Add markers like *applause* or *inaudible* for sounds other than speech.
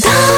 Don't *laughs*